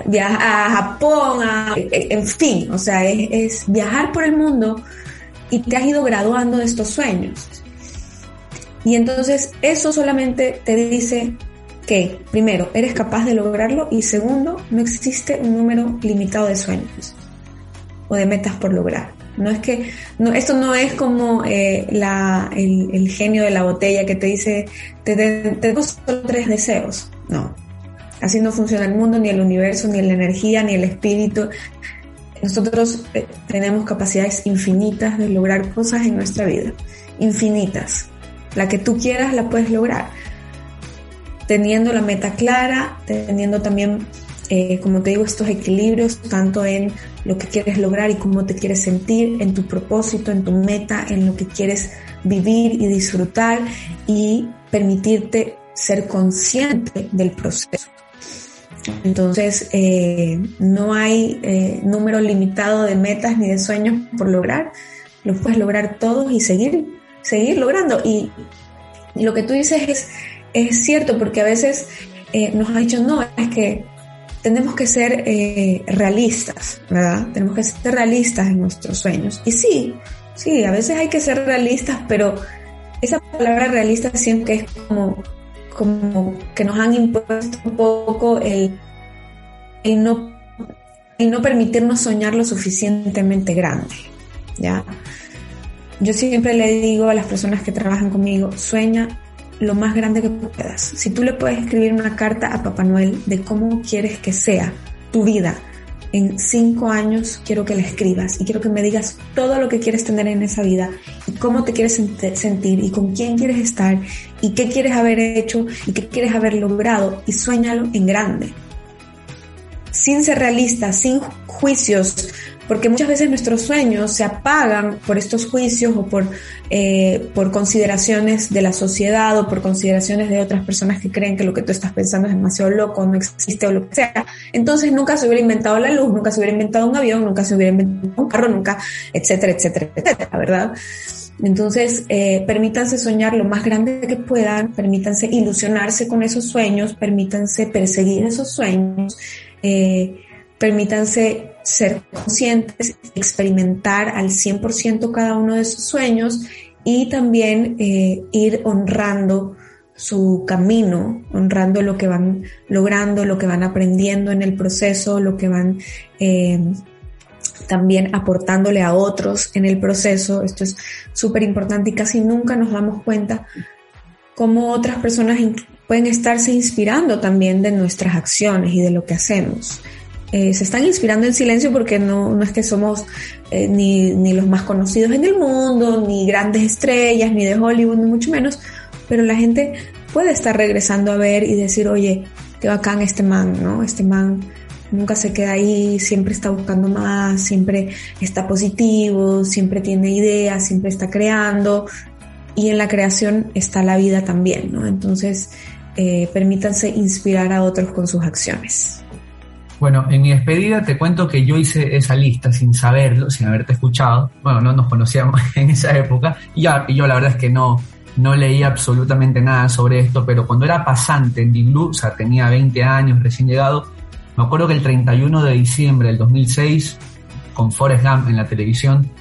viajar a Japón, en fin, o sea, es, viajar por el mundo y te has ido graduando de estos sueños. Y entonces eso solamente te dice que, primero, eres capaz de lograrlo y segundo, no existe un número limitado de sueños o de metas por lograr. No es que, no, esto no es como eh, la, el, genio de la botella que te dice, te, tengo solo tres deseos. No, así no funciona el mundo, ni el universo, ni la energía, ni el espíritu. Nosotros eh, tenemos capacidades infinitas de lograr cosas en nuestra vida, infinitas. La que tú quieras la puedes lograr. Teniendo la meta clara, teniendo también eh, como te digo, estos equilibrios, tanto en lo que quieres lograr y cómo te quieres sentir, en tu propósito, en tu meta, en lo que quieres vivir y disfrutar y permitirte ser consciente del proceso. Entonces, eh, no hay eh, número limitado de metas ni de sueños por lograr, los puedes lograr todos y seguir, seguir logrando. Y, lo que tú dices es, es cierto, porque a veces nos ha dicho, no, es que tenemos que ser eh, realistas, ¿verdad? Tenemos que ser realistas en nuestros sueños. Y sí, sí, a veces hay que ser realistas, pero esa palabra realista que es como, como que nos han impuesto un poco el, no, el no permitirnos soñar lo suficientemente grande, ¿ya? Yo siempre le digo a las personas que trabajan conmigo, sueña lo más grande que puedas. Si tú le puedes escribir una carta a Papá Noel de cómo quieres que sea tu vida en cinco años, quiero que la escribas y quiero que me digas todo lo que quieres tener en esa vida y cómo te quieres sentir y con quién quieres estar y qué quieres haber hecho y qué quieres haber logrado y sueñalo en grande. Sin ser realista, sin juicios, porque muchas veces nuestros sueños se apagan por estos juicios o por, eh, por consideraciones de la sociedad o por consideraciones de otras personas que creen que lo que tú estás pensando es demasiado loco, no existe o lo que sea. Entonces nunca se hubiera inventado la luz, nunca se hubiera inventado un avión, nunca se hubiera inventado un carro, nunca, etcétera, etcétera, etcétera, ¿verdad? Entonces, eh, permítanse soñar lo más grande que puedan, permítanse ilusionarse con esos sueños, permítanse perseguir esos sueños, eh, permítanse ser conscientes, experimentar al 100% cada uno de sus sueños y también eh, ir honrando su camino, honrando lo que van logrando, lo que van aprendiendo en el proceso, lo que van eh, también aportándole a otros en el proceso. Esto es súper importante y casi nunca nos damos cuenta cómo otras personas pueden estarse inspirando también de nuestras acciones y de lo que hacemos. Eh, se están inspirando en silencio porque no, no es que somos eh, ni, ni, los más conocidos en el mundo, ni grandes estrellas, ni de Hollywood, ni mucho menos, pero la gente puede estar regresando a ver y decir, oye, qué bacán este man, ¿no? Este man nunca se queda ahí, siempre está buscando más, siempre está positivo, siempre tiene ideas, siempre está creando y en la creación está la vida también, ¿no? Entonces, eh, permítanse inspirar a otros con sus acciones. Bueno, en mi despedida te cuento que yo hice esa lista sin saberlo, sin haberte escuchado. Bueno, no nos conocíamos *laughs* en esa época y, yo la verdad es que no, no leía absolutamente nada sobre esto, pero cuando era pasante en Big Blue, o sea, tenía 20 años, recién llegado, me acuerdo que el 31 de diciembre del 2006, con Forrest Gump en la televisión,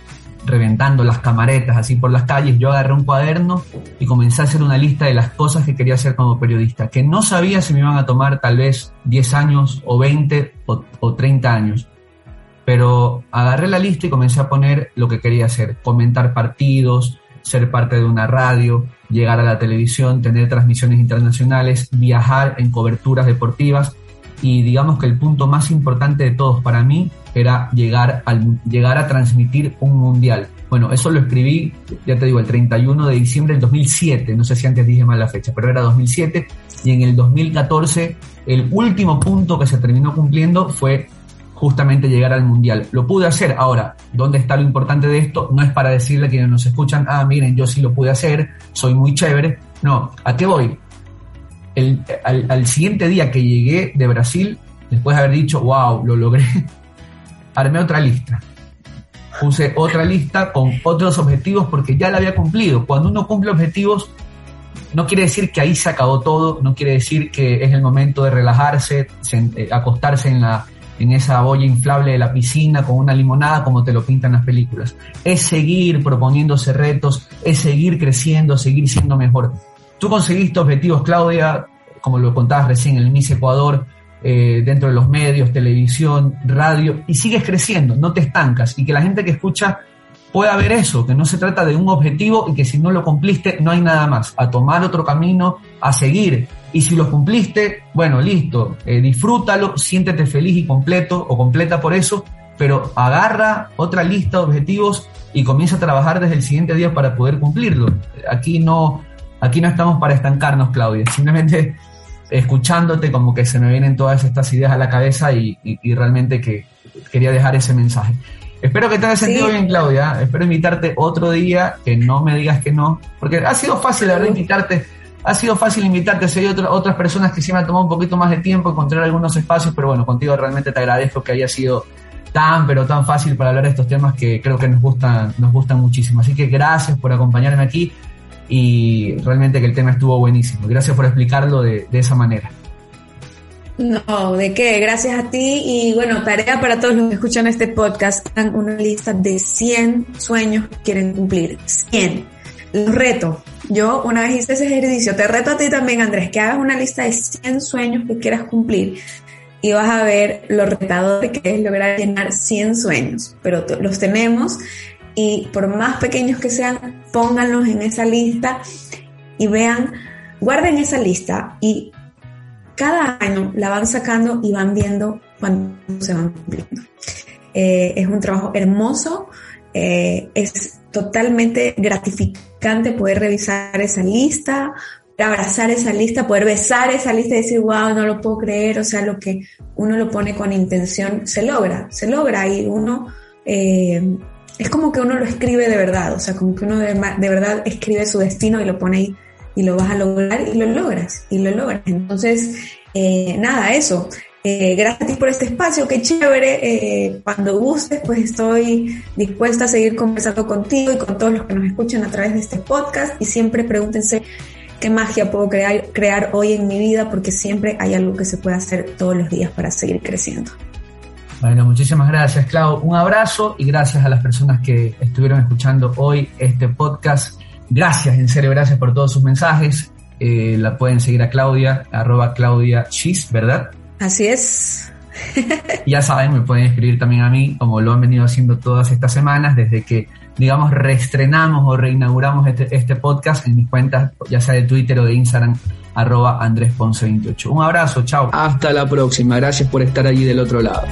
reventando las camaretas así por las calles, yo agarré un cuaderno y comencé a hacer una lista de las cosas que quería hacer como periodista, que no sabía si me iban a tomar tal vez 10 años o 20 o, 30 años. Pero agarré la lista y comencé a poner lo que quería hacer, comentar partidos, ser parte de una radio, llegar a la televisión, tener transmisiones internacionales, viajar en coberturas deportivas y digamos que el punto más importante de todos para mí era llegar, al, llegar a transmitir un mundial. Bueno, eso lo escribí, ya te digo, el 31 de diciembre del 2007, no sé si antes dije mal la fecha, pero era 2007, y en el 2014 el último punto que se terminó cumpliendo fue justamente llegar al mundial. Lo pude hacer. Ahora, ¿dónde está lo importante de esto? No es para decirle a quienes nos escuchan, ah, miren, yo sí lo pude hacer, soy muy chévere. No, ¿a qué voy? el, al, siguiente día que llegué de Brasil, después de haber dicho, wow, lo logré, armé otra lista. Puse otra lista con otros objetivos porque ya la había cumplido. Cuando uno cumple objetivos, no quiere decir que ahí se acabó todo, no quiere decir que es el momento de relajarse, eh, acostarse en, la, en esa boya inflable de la piscina con una limonada como te lo pintan las películas. Es seguir proponiéndose retos, es seguir creciendo, seguir siendo mejor. Tú conseguiste objetivos, Claudia, como lo contabas recién, el Miss Ecuador, eh, dentro de los medios, televisión, radio, y sigues creciendo, no te estancas, y que la gente que escucha pueda ver eso, que no se trata de un objetivo y que si no lo cumpliste no hay nada más, a tomar otro camino, a seguir. Y si lo cumpliste, bueno, listo, eh, disfrútalo, siéntete feliz y completo o completa por eso, pero agarra otra lista de objetivos y comienza a trabajar desde el siguiente día para poder cumplirlo. Aquí no, aquí no estamos para estancarnos, Claudia, simplemente escuchándote como que se me vienen todas estas ideas a la cabeza y, y realmente que quería dejar ese mensaje. Espero que te haya sentido bien, Claudia. Espero invitarte otro día, que no me digas que no, porque ha sido fácil, la verdad, invitarte. Ha sido fácil invitarte, si hay otras personas que sí me han tomado un poquito más de tiempo encontrar algunos espacios, pero bueno, contigo realmente te agradezco que haya sido tan, pero tan fácil para hablar de estos temas que creo que nos gustan, nos gustan muchísimo. Así que gracias por acompañarme aquí y realmente que el tema estuvo buenísimo. Gracias por explicarlo de esa manera. No, ¿de qué? Gracias a ti. Y bueno, tarea para todos los que escuchan este podcast, hagan una lista de 100 sueños que quieren cumplir. 100. Los reto. Yo una vez hice ese ejercicio, te reto a ti también, Andrés, que hagas una lista de 100 sueños que quieras cumplir y vas a ver lo retador que es lograr llenar 100 sueños. Pero los tenemos y por más pequeños que sean, pónganlos en esa lista y vean, guarden esa lista y cada año la van sacando y van viendo cuando se van cumpliendo. Eh, es un trabajo hermoso, eh, es totalmente gratificante poder revisar esa lista, abrazar esa lista, poder besar esa lista y decir, wow, no lo puedo creer, o sea, lo que uno lo pone con intención se logra, se logra y uno, eh, es como que uno lo escribe de verdad, o sea, como que uno de, de verdad escribe su destino y lo pone ahí y lo vas a lograr y lo logras y lo logras. Entonces, eh, nada, eso. Eh, gracias a ti por este espacio, qué chévere. Eh, cuando gustes, pues estoy dispuesta a seguir conversando contigo y con todos los que nos escuchan a través de este podcast. Y siempre pregúntense qué magia puedo crear, crear hoy en mi vida, porque siempre hay algo que se puede hacer todos los días para seguir creciendo. Bueno, muchísimas gracias, Clau. Un abrazo y gracias a las personas que estuvieron escuchando hoy este podcast. Gracias, en serio, gracias por todos sus mensajes. Eh, la pueden seguir a Claudia, arroba Claudia Chis, ¿verdad? Así es. ya saben, me pueden escribir también a mí, como lo han venido haciendo todas estas semanas, desde que, digamos, reestrenamos o reinauguramos este, este podcast en mis cuentas, ya sea de Twitter o de Instagram, arroba Andrés Ponce 28. Un abrazo, chao. Hasta la próxima, gracias por estar allí del otro lado.